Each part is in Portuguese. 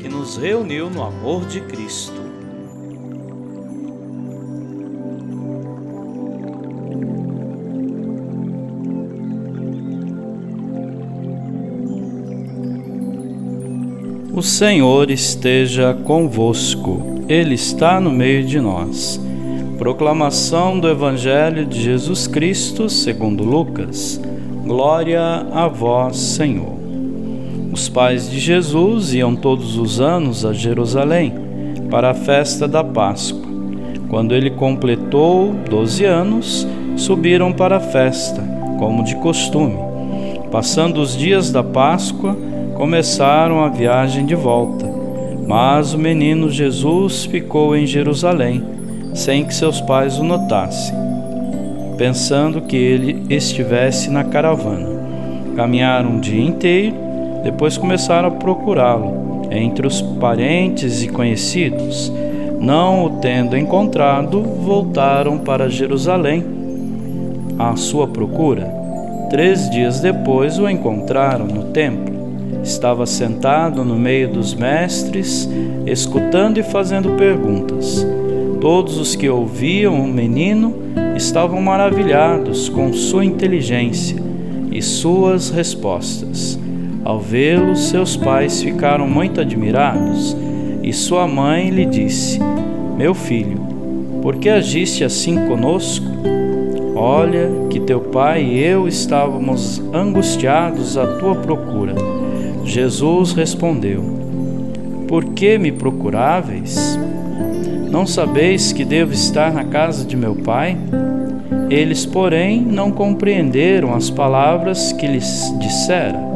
que nos reuniu no amor de Cristo. O Senhor esteja convosco, Ele está no meio de nós. Proclamação do Evangelho de Jesus Cristo, segundo Lucas. Glória a vós, Senhor. Os pais de Jesus iam todos os anos a Jerusalém para a festa da Páscoa. Quando ele completou doze anos, subiram para a festa, como de costume. Passando os dias da Páscoa, começaram a viagem de volta. Mas o menino Jesus ficou em Jerusalém, sem que seus pais o notassem, pensando que ele estivesse na caravana. Caminharam o dia inteiro depois começaram a procurá-lo entre os parentes e conhecidos. Não o tendo encontrado, voltaram para Jerusalém à sua procura. Três dias depois o encontraram no templo. Estava sentado no meio dos mestres, escutando e fazendo perguntas. Todos os que ouviam o menino estavam maravilhados com sua inteligência e suas respostas. Ao vê-lo, seus pais ficaram muito admirados e sua mãe lhe disse: Meu filho, por que agiste assim conosco? Olha que teu pai e eu estávamos angustiados à tua procura. Jesus respondeu: Por que me procuráveis? Não sabeis que devo estar na casa de meu pai? Eles, porém, não compreenderam as palavras que lhes dissera.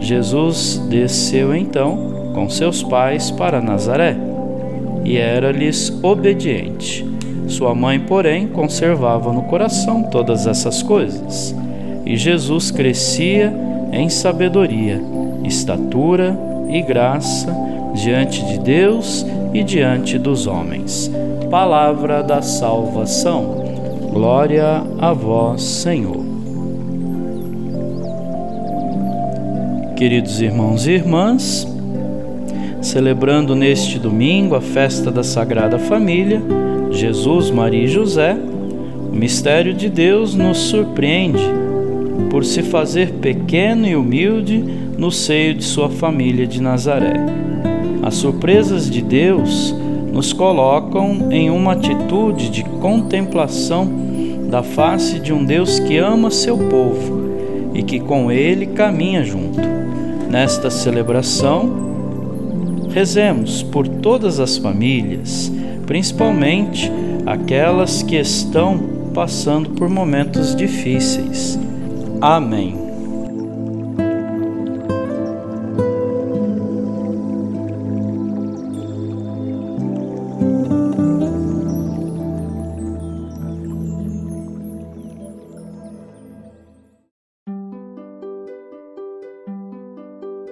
Jesus desceu então com seus pais para Nazaré e era-lhes obediente. Sua mãe, porém, conservava no coração todas essas coisas. E Jesus crescia em sabedoria, estatura e graça diante de Deus e diante dos homens. Palavra da salvação. Glória a vós, Senhor. Queridos irmãos e irmãs, celebrando neste domingo a festa da Sagrada Família, Jesus, Maria e José, o mistério de Deus nos surpreende por se fazer pequeno e humilde no seio de sua família de Nazaré. As surpresas de Deus nos colocam em uma atitude de contemplação da face de um Deus que ama seu povo e que com ele caminha junto. Nesta celebração, rezemos por todas as famílias, principalmente aquelas que estão passando por momentos difíceis. Amém.